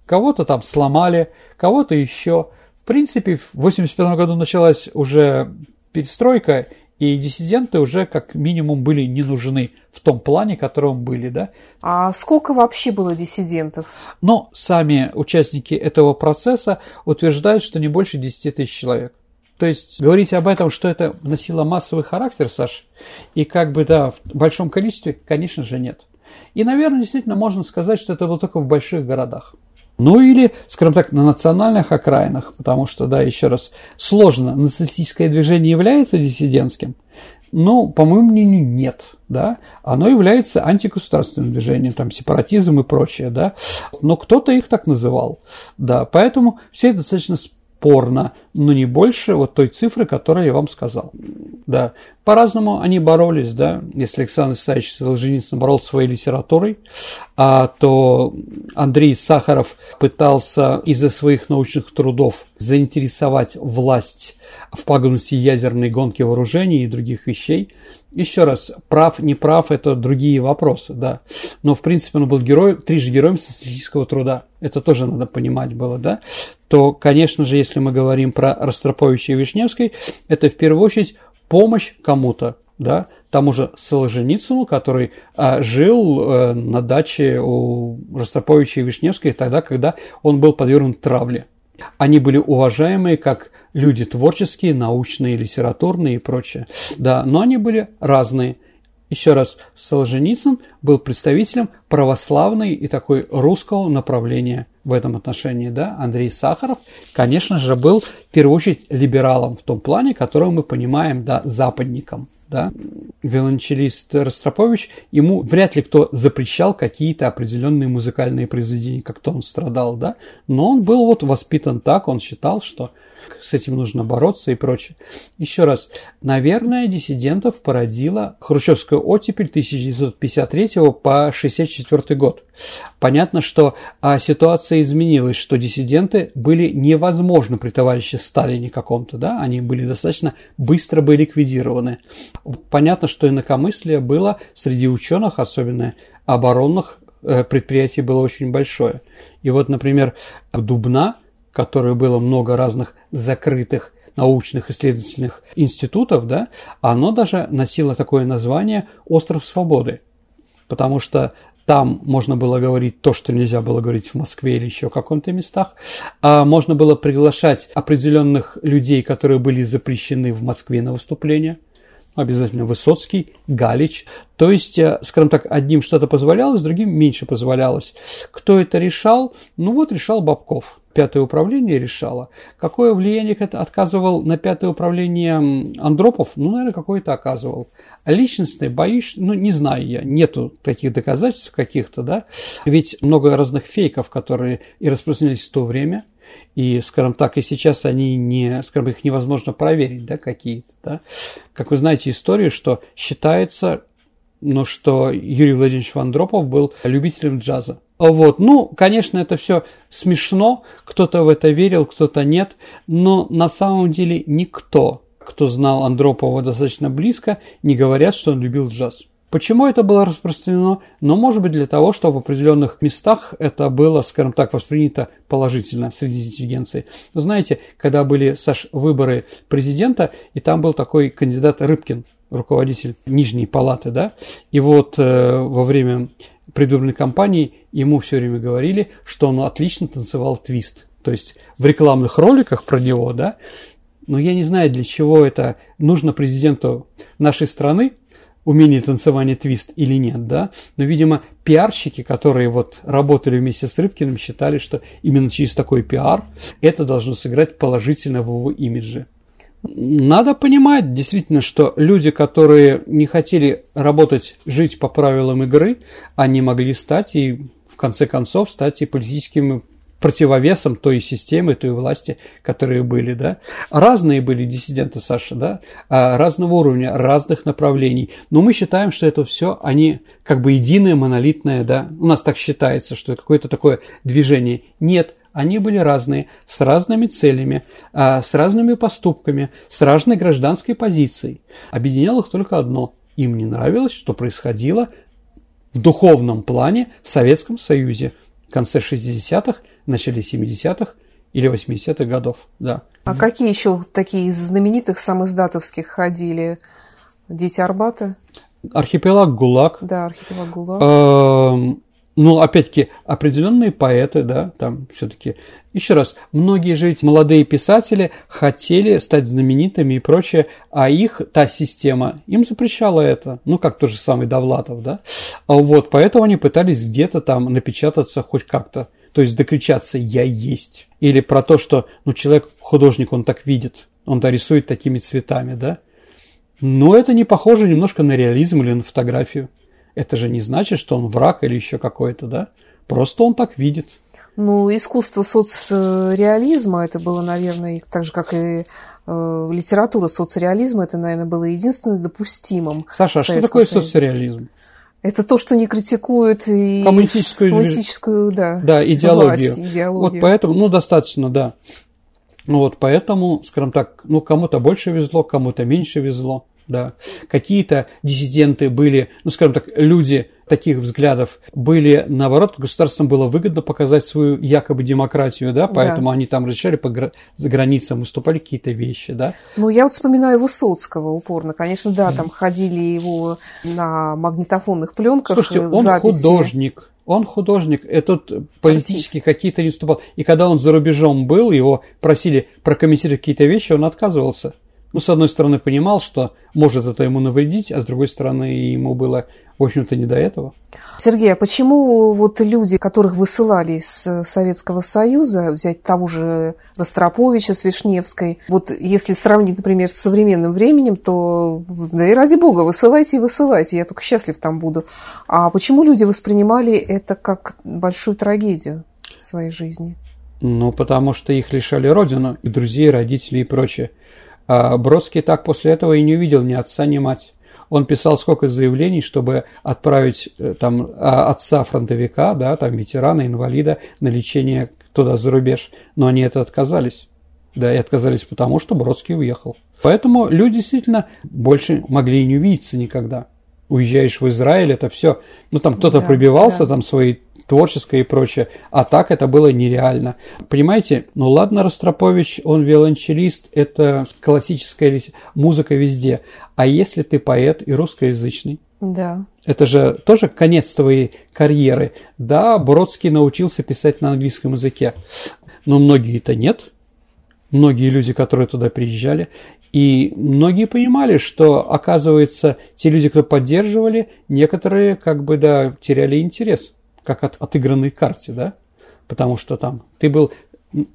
кого-то там сломали, кого-то еще. В принципе, в 1985 году началась уже перестройка, и диссиденты уже как минимум были не нужны в том плане, котором были, да. А сколько вообще было диссидентов? Но сами участники этого процесса утверждают, что не больше 10 тысяч человек. То есть говорить об этом, что это носило массовый характер, Саш, и как бы, да, в большом количестве, конечно же, нет. И, наверное, действительно можно сказать, что это было только в больших городах. Ну или, скажем так, на национальных окраинах, потому что, да, еще раз, сложно, националистическое движение является диссидентским, но, по моему мнению, нет, да, оно является антигосударственным движением, там, сепаратизм и прочее, да, но кто-то их так называл, да, поэтому все это достаточно спорно, но не больше вот той цифры, которую я вам сказал. Да. По-разному они боролись, да. Если Александр Исаевич Солженицын боролся своей литературой, а, то Андрей Сахаров пытался из-за своих научных трудов заинтересовать власть в пагубности ядерной гонки вооружений и других вещей. Еще раз, прав, не прав – это другие вопросы, да. Но, в принципе, он был героем, трижды героем социалистического труда. Это тоже надо понимать было, да. То, конечно же, если мы говорим про Ростроповича и Вишневской, это в первую очередь помощь кому-то, да, тому же Солженицыну, который а, жил а, на даче у Ростроповича и Вишневской тогда, когда он был подвергнут травле. Они были уважаемые как люди творческие, научные, литературные и прочее. Да, но они были разные. Еще раз, Солженицын был представителем православной и такой русского направления в этом отношении. Да? Андрей Сахаров, конечно же, был в первую очередь либералом в том плане, которого мы понимаем, да, западником. да, виолончелист Ростропович, ему вряд ли кто запрещал какие-то определенные музыкальные произведения, как-то он страдал, да, но он был вот воспитан так, он считал, что с этим нужно бороться и прочее. Еще раз, наверное, диссидентов породила хрущевская оттепель 1953 по 1964 год. Понятно, что а, ситуация изменилась, что диссиденты были невозможны при товарище Сталине каком-то, да, они были достаточно быстро бы ликвидированы. Понятно, что инакомыслие было среди ученых, особенно оборонных э, предприятий было очень большое. И вот, например, Дубна которое было много разных закрытых научных исследовательных институтов, да, оно даже носило такое название «Остров свободы», потому что там можно было говорить то, что нельзя было говорить в Москве или еще в каком-то местах. А можно было приглашать определенных людей, которые были запрещены в Москве на выступление. Обязательно Высоцкий, Галич. То есть, э, скажем так, одним что-то позволялось, другим меньше позволялось. Кто это решал? Ну вот решал Бабков пятое управление решало. Какое влияние это оказывал на пятое управление Андропов? Ну, наверное, какое-то оказывал. А личностное, боюсь, ну, не знаю я, нету таких доказательств каких-то, да. Ведь много разных фейков, которые и распространялись в то время, и, скажем так, и сейчас они не, скажем, их невозможно проверить, да, какие-то, да. Как вы знаете историю, что считается, ну, что Юрий Владимирович Вандропов был любителем джаза. Вот. Ну, конечно, это все смешно, кто-то в это верил, кто-то нет, но на самом деле никто, кто знал Андропова достаточно близко, не говорят, что он любил джаз. Почему это было распространено? Но, может быть, для того, что в определенных местах это было, скажем так, воспринято положительно среди интеллигенции. Вы знаете, когда были, Саш, выборы президента, и там был такой кандидат Рыбкин, руководитель Нижней палаты, да, и вот э, во время предвыборной кампании ему все время говорили, что он отлично танцевал твист. То есть в рекламных роликах про него, да, но я не знаю, для чего это нужно президенту нашей страны, умение танцевания твист или нет, да, но, видимо, пиарщики, которые вот работали вместе с Рыбкиным, считали, что именно через такой пиар это должно сыграть положительно в его имидже. Надо понимать действительно, что люди, которые не хотели работать, жить по правилам игры, они могли стать и в конце концов стать и политическим противовесом той системы, той власти, которые были, да. Разные были диссиденты, Саша, да, а, разного уровня, разных направлений. Но мы считаем, что это все, они как бы единое, монолитное, да. У нас так считается, что какое-то такое движение. Нет, они были разные, с разными целями, а, с разными поступками, с разной гражданской позицией. Объединяло их только одно. Им не нравилось, что происходило в духовном плане в Советском Союзе конце 60-х, начале 70-х или 80-х годов. Да. А какие еще такие из знаменитых самоиздатовских ходили? Дети Арбата? Архипелаг ГУЛАГ. Да, архипелаг ГУЛАГ. Ну, опять-таки, определенные поэты, да, там все-таки. Еще раз, многие же ведь молодые писатели хотели стать знаменитыми и прочее, а их та система им запрещала это. Ну, как тот же самый Довлатов, да. А вот, поэтому они пытались где-то там напечататься хоть как-то. То есть докричаться «я есть». Или про то, что, ну, человек, художник, он так видит, он-то рисует такими цветами, да. Но это не похоже немножко на реализм или на фотографию. Это же не значит, что он враг или еще какой-то, да? Просто он так видит. Ну, искусство соцреализма, это было, наверное, так же, как и э, литература соцреализма, это, наверное, было единственным допустимым. Саша, а что такое Союзе. соцреализм? Это то, что не критикует и коммунистическую, коммунистическую да, да, идеологию. Власть, идеологию. Вот поэтому, ну, достаточно, да. Ну вот поэтому, скажем так, ну кому-то больше везло, кому-то меньше везло да. Какие-то диссиденты были, ну, скажем так, люди таких взглядов были, наоборот, государством было выгодно показать свою якобы демократию, да, поэтому да. они там разрешали по гра- за границам, выступали какие-то вещи, да. Ну, я вот вспоминаю Высоцкого упорно. Конечно, да, там ходили его на магнитофонных пленках Слушайте, он записи. художник, он художник, этот политически какие-то не выступал. И когда он за рубежом был, его просили прокомментировать какие-то вещи, он отказывался ну, с одной стороны, понимал, что может это ему навредить, а с другой стороны, ему было в общем-то, не до этого. Сергей, а почему вот люди, которых высылали из Советского Союза, взять того же Ростроповича с Вишневской, вот если сравнить, например, с современным временем, то, да и ради бога, высылайте и высылайте, я только счастлив там буду. А почему люди воспринимали это как большую трагедию в своей жизни? Ну, потому что их лишали родину, и друзей, родителей и прочее. А Бродский так после этого и не увидел ни отца, ни мать. Он писал сколько заявлений, чтобы отправить э, там а, отца фронтовика, да, там ветерана, инвалида на лечение туда за рубеж, но они это отказались. Да, и отказались потому, что Бродский уехал. Поэтому люди действительно больше могли и не увидеться никогда. Уезжаешь в Израиль, это все. Ну, там кто-то да, пробивался, да. там свои творческое и прочее. А так это было нереально. Понимаете, ну ладно, Ростропович, он виолончелист, это классическая музыка везде. А если ты поэт и русскоязычный? Да. Это же тоже конец твоей карьеры. Да, Бродский научился писать на английском языке, но многие-то нет. Многие люди, которые туда приезжали, и многие понимали, что, оказывается, те люди, кто поддерживали, некоторые как бы, да, теряли интерес как от отыгранной карте, да? Потому что там ты был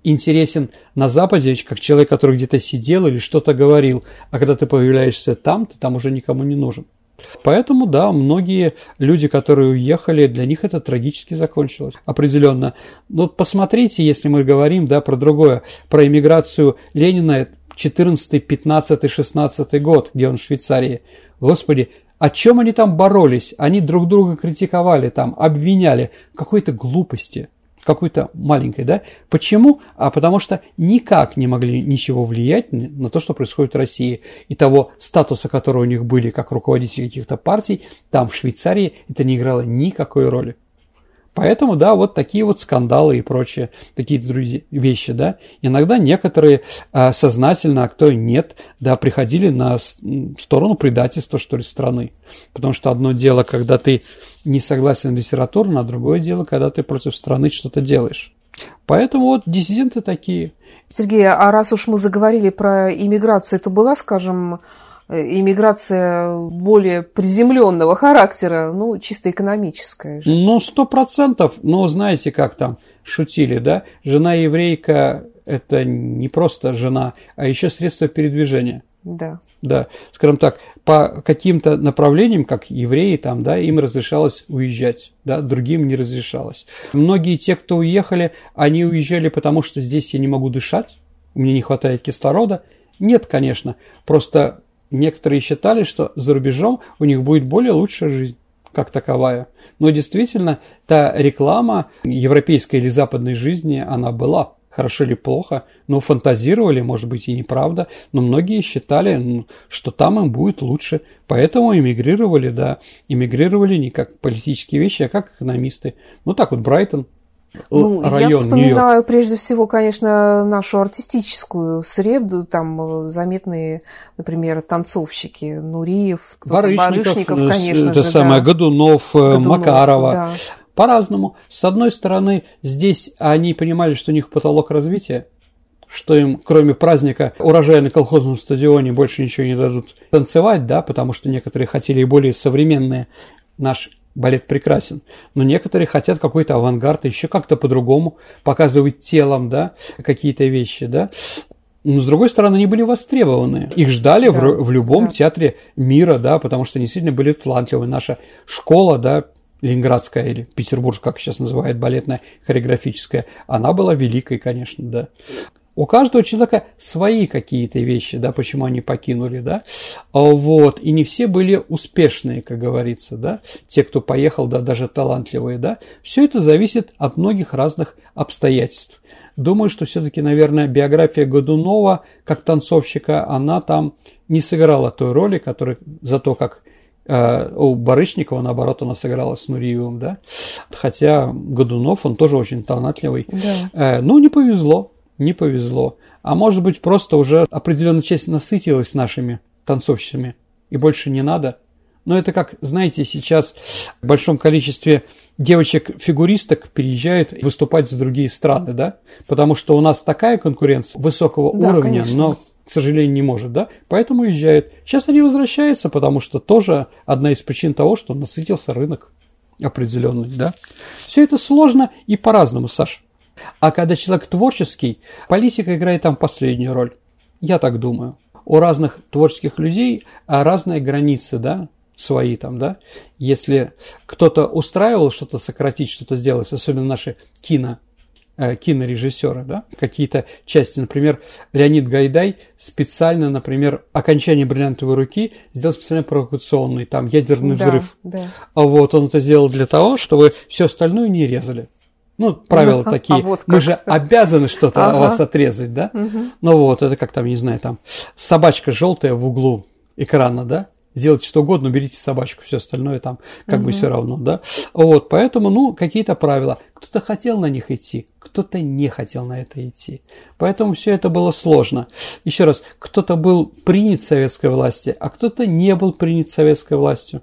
интересен на Западе, как человек, который где-то сидел или что-то говорил, а когда ты появляешься там, ты там уже никому не нужен. Поэтому, да, многие люди, которые уехали, для них это трагически закончилось. Определенно. Но посмотрите, если мы говорим, да, про другое, про иммиграцию Ленина 14, 15, 16 год, где он в Швейцарии. Господи, о чем они там боролись? Они друг друга критиковали, там, обвиняли какой-то глупости, какой-то маленькой, да? Почему? А потому что никак не могли ничего влиять на то, что происходит в России. И того статуса, который у них были как руководители каких-то партий, там в Швейцарии это не играло никакой роли. Поэтому, да, вот такие вот скандалы и прочие такие другие вещи, да. Иногда некоторые а, сознательно, а кто нет, да, приходили на сторону предательства, что ли, страны. Потому что одно дело, когда ты не согласен литературно, а другое дело, когда ты против страны что-то делаешь. Поэтому вот диссиденты такие. Сергей, а раз уж мы заговорили про иммиграцию, это была, скажем, иммиграция более приземленного характера, ну, чисто экономическая же. Ну, сто процентов. Но знаете, как там шутили, да? Жена еврейка – это не просто жена, а еще средство передвижения. Да. Да, скажем так, по каким-то направлениям, как евреи, там, да, им разрешалось уезжать, да, другим не разрешалось. Многие те, кто уехали, они уезжали, потому что здесь я не могу дышать, мне не хватает кислорода. Нет, конечно, просто Некоторые считали, что за рубежом у них будет более лучшая жизнь как таковая. Но действительно, та реклама европейской или западной жизни, она была. Хорошо или плохо, но фантазировали, может быть, и неправда, но многие считали, что там им будет лучше. Поэтому эмигрировали, да, эмигрировали не как политические вещи, а как экономисты. Ну так вот, Брайтон, ну, район я вспоминаю прежде всего, конечно, нашу артистическую среду, там э, заметные, например, танцовщики, Нуриев, Барышников, Барышников э, конечно это же, самое, да. Годунов, э, Годунов, Макарова. Да. По-разному. С одной стороны, здесь они понимали, что у них потолок развития, что им, кроме праздника урожая на колхозном стадионе, больше ничего не дадут танцевать, да, потому что некоторые хотели и более современные наш балет прекрасен, но некоторые хотят какой-то авангард, еще как-то по-другому показывать телом, да, какие-то вещи, да. Но, с другой стороны, они были востребованы. Их ждали да, в, в любом да. театре мира, да, потому что они действительно были талантливы. Наша школа, да, Ленинградская или Петербургская, как сейчас называют, балетная, хореографическая, она была великой, конечно, да. У каждого человека свои какие-то вещи, да, почему они покинули, да, а вот, и не все были успешные, как говорится, да, те, кто поехал, да, даже талантливые, да, все это зависит от многих разных обстоятельств. Думаю, что все-таки, наверное, биография Годунова как танцовщика, она там не сыграла той роли, которой за то, как э, у Барышникова, наоборот, она сыграла с Нуриевым, да. Хотя Годунов, он тоже очень талантливый. Да. Ну, не повезло не повезло. А может быть, просто уже определенная часть насытилась нашими танцовщицами, и больше не надо. Но это как, знаете, сейчас в большом количестве девочек-фигуристок переезжают выступать за другие страны, да? Потому что у нас такая конкуренция высокого да, уровня, конечно. но к сожалению, не может, да, поэтому уезжает. Сейчас они возвращаются, потому что тоже одна из причин того, что насытился рынок определенный, да. Все это сложно и по-разному, Саш. А когда человек творческий, политика играет там последнюю роль. Я так думаю. У разных творческих людей разные границы, да, свои там, да. Если кто-то устраивал что-то сократить, что-то сделать, особенно наши кино Э, кинорежиссеры, да, какие-то части. Например, Леонид Гайдай специально, например, окончание бриллиантовой руки сделал специально провокационный, там, ядерный да, взрыв. Да. А вот он это сделал для того, чтобы все остальное не резали. Ну, правила а, такие. А вот Мы же обязаны что-то ага. вас отрезать, да? Угу. Ну вот, это как там, не знаю, там, собачка желтая в углу экрана, да? сделайте что угодно, уберите собачку, все остальное там как угу. бы все равно, да. Вот, поэтому, ну, какие-то правила. Кто-то хотел на них идти, кто-то не хотел на это идти. Поэтому все это было сложно. Еще раз, кто-то был принят советской власти, а кто-то не был принят советской властью.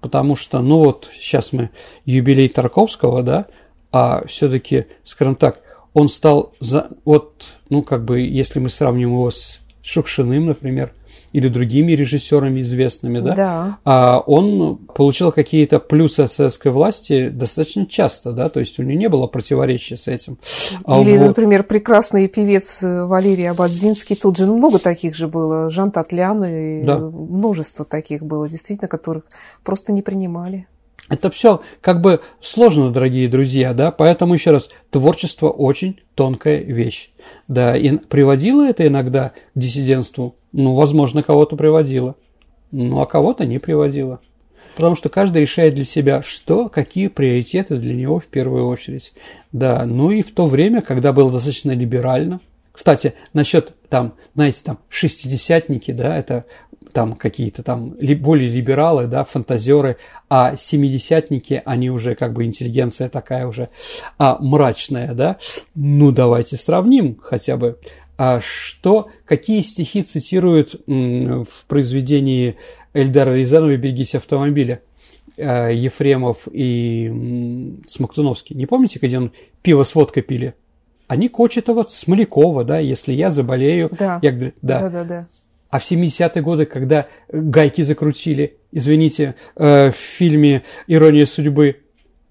Потому что, ну вот, сейчас мы юбилей Тарковского, да, а все-таки, скажем так, он стал, за, вот, ну, как бы, если мы сравним его с Шукшиным, например, или другими режиссерами известными, да, да. А он получил какие-то плюсы от советской власти достаточно часто, да, то есть у него не было противоречия с этим. А или, вот. например, прекрасный певец Валерий Абадзинский, тут же много таких же было, Жан Татлян, и да. множество таких было, действительно, которых просто не принимали. Это все как бы сложно, дорогие друзья, да, поэтому еще раз, творчество очень тонкая вещь. Да, и приводило это иногда к диссидентству, ну, возможно, кого-то приводило, ну, а кого-то не приводило. Потому что каждый решает для себя, что, какие приоритеты для него в первую очередь. Да, ну и в то время, когда было достаточно либерально. Кстати, насчет там, знаете, там, шестидесятники, да, это там какие-то там более либералы, да, фантазеры, а семидесятники, они уже как бы интеллигенция такая уже а, мрачная, да. Ну, давайте сравним хотя бы. А что, какие стихи цитируют в произведении Эльдара Рязанова «Берегись автомобиля»? А, Ефремов и Смоктуновский. Не помните, где он пиво с водкой пили? Они Кочетова, Смолякова, да, если я заболею. Да, я, да. да, да, да. А в 70-е годы, когда гайки закрутили, извините, э, в фильме «Ирония судьбы»,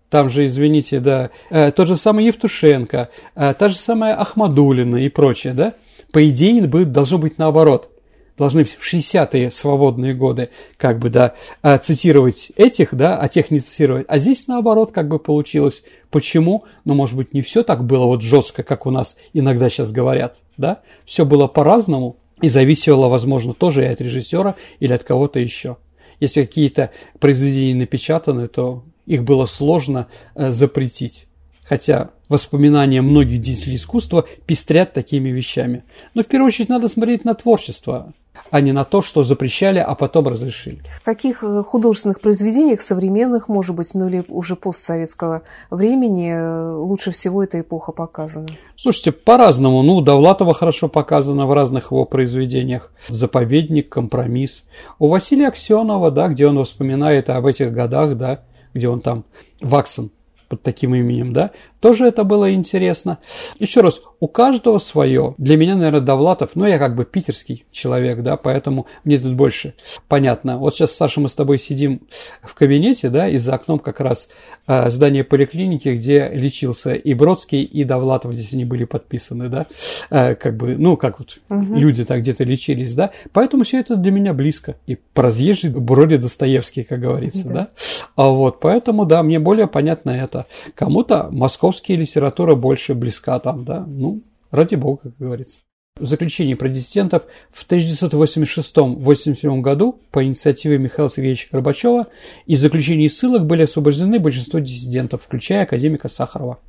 там же, извините, да, э, тот же самый Евтушенко, э, та же самая Ахмадулина и прочее, да, по идее, должно быть наоборот. Должны в 60-е свободные годы, как бы, да, э, цитировать этих, да, а тех не цитировать. А здесь наоборот, как бы получилось. Почему? Ну, может быть, не все так было вот жестко, как у нас иногда сейчас говорят, да? Все было по-разному, и зависело, возможно, тоже и от режиссера или от кого-то еще. Если какие-то произведения напечатаны, то их было сложно э, запретить. Хотя воспоминания многих деятелей искусства пестрят такими вещами. Но в первую очередь надо смотреть на творчество а не на то, что запрещали, а потом разрешили. В каких э, художественных произведениях современных, может быть, ну или уже постсоветского времени э, лучше всего эта эпоха показана? Слушайте, по-разному. Ну, Довлатова хорошо показано в разных его произведениях. «Заповедник», «Компромисс». У Василия Аксенова, да, где он вспоминает об этих годах, да, где он там Ваксон под таким именем, да, тоже это было интересно. Еще раз, у каждого свое. Для меня, наверное, Довлатов, ну, я как бы питерский человек, да, поэтому мне тут больше понятно. Вот сейчас, Саша, мы с тобой сидим в кабинете, да, и за окном как раз э, здание поликлиники, где лечился и Бродский, и Довлатов, здесь они были подписаны, да, э, как бы, ну, как вот угу. люди так где-то лечились, да, поэтому все это для меня близко. И разъезжий Броди Достоевский, как говорится, да. да, а вот, поэтому, да, мне более понятно это. Кому-то московская литература больше близка там, да, ну, ради бога, как говорится. В заключении про диссидентов в 1986-87 году по инициативе Михаила Сергеевича Горбачева из заключений ссылок были освобождены большинство диссидентов, включая академика Сахарова.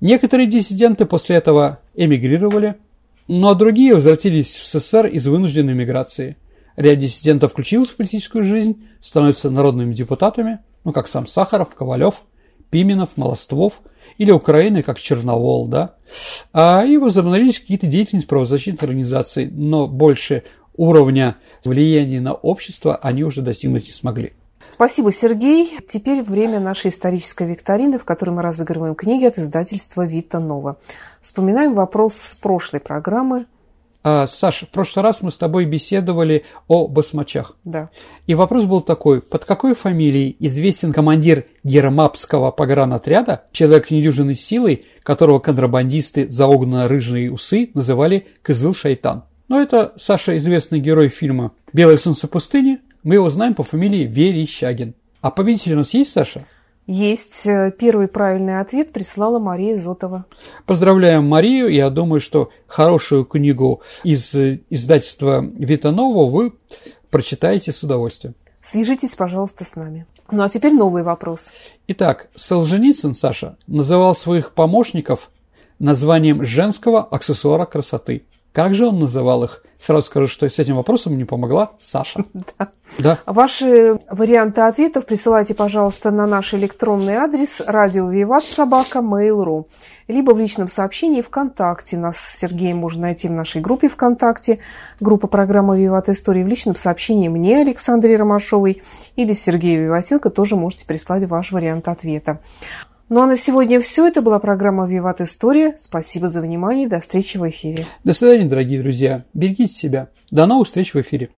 Некоторые диссиденты после этого эмигрировали, но другие возвратились в СССР из вынужденной миграции. Ряд диссидентов включился в политическую жизнь, становятся народными депутатами, ну как сам Сахаров, Ковалев, Пименов, Молоствов или Украины, как Черновол, да, а, и возобновились какие-то деятельности правозащитных организаций, но больше уровня влияния на общество они уже достигнуть не смогли. Спасибо, Сергей. Теперь время нашей исторической викторины, в которой мы разыгрываем книги от издательства «Вита Нова». Вспоминаем вопрос с прошлой программы. А, Саша, в прошлый раз мы с тобой беседовали о басмачах. Да. И вопрос был такой, под какой фамилией известен командир гермапского погранотряда, человек недюжинной силой, которого контрабандисты за огненно-рыжие усы называли «Кызыл-шайтан». Но это, Саша, известный герой фильма «Белое солнце пустыни». Мы его знаем по фамилии Верещагин. А победитель у нас есть, Саша? Есть. Э, первый правильный ответ прислала Мария Зотова. Поздравляем Марию. Я думаю, что хорошую книгу из э, издательства Витанова вы прочитаете с удовольствием. Свяжитесь, пожалуйста, с нами. Ну а теперь новый вопрос. Итак, Солженицын, Саша, называл своих помощников названием женского аксессуара красоты. Как же он называл их? Сразу скажу, что с этим вопросом мне помогла Саша. [LAUGHS] Да. Да. Ваши варианты ответов присылайте, пожалуйста, на наш электронный адрес радио Виват Собака Mail.ru либо в личном сообщении ВКонтакте. Нас с Сергеем можно найти в нашей группе ВКонтакте, группа программы «Виват Истории». В личном сообщении мне, Александре Ромашовой, или Сергею Виватенко тоже можете прислать ваш вариант ответа. Ну а на сегодня все. Это была программа «Виват История». Спасибо за внимание. До встречи в эфире. До свидания, дорогие друзья. Берегите себя. До новых встреч в эфире.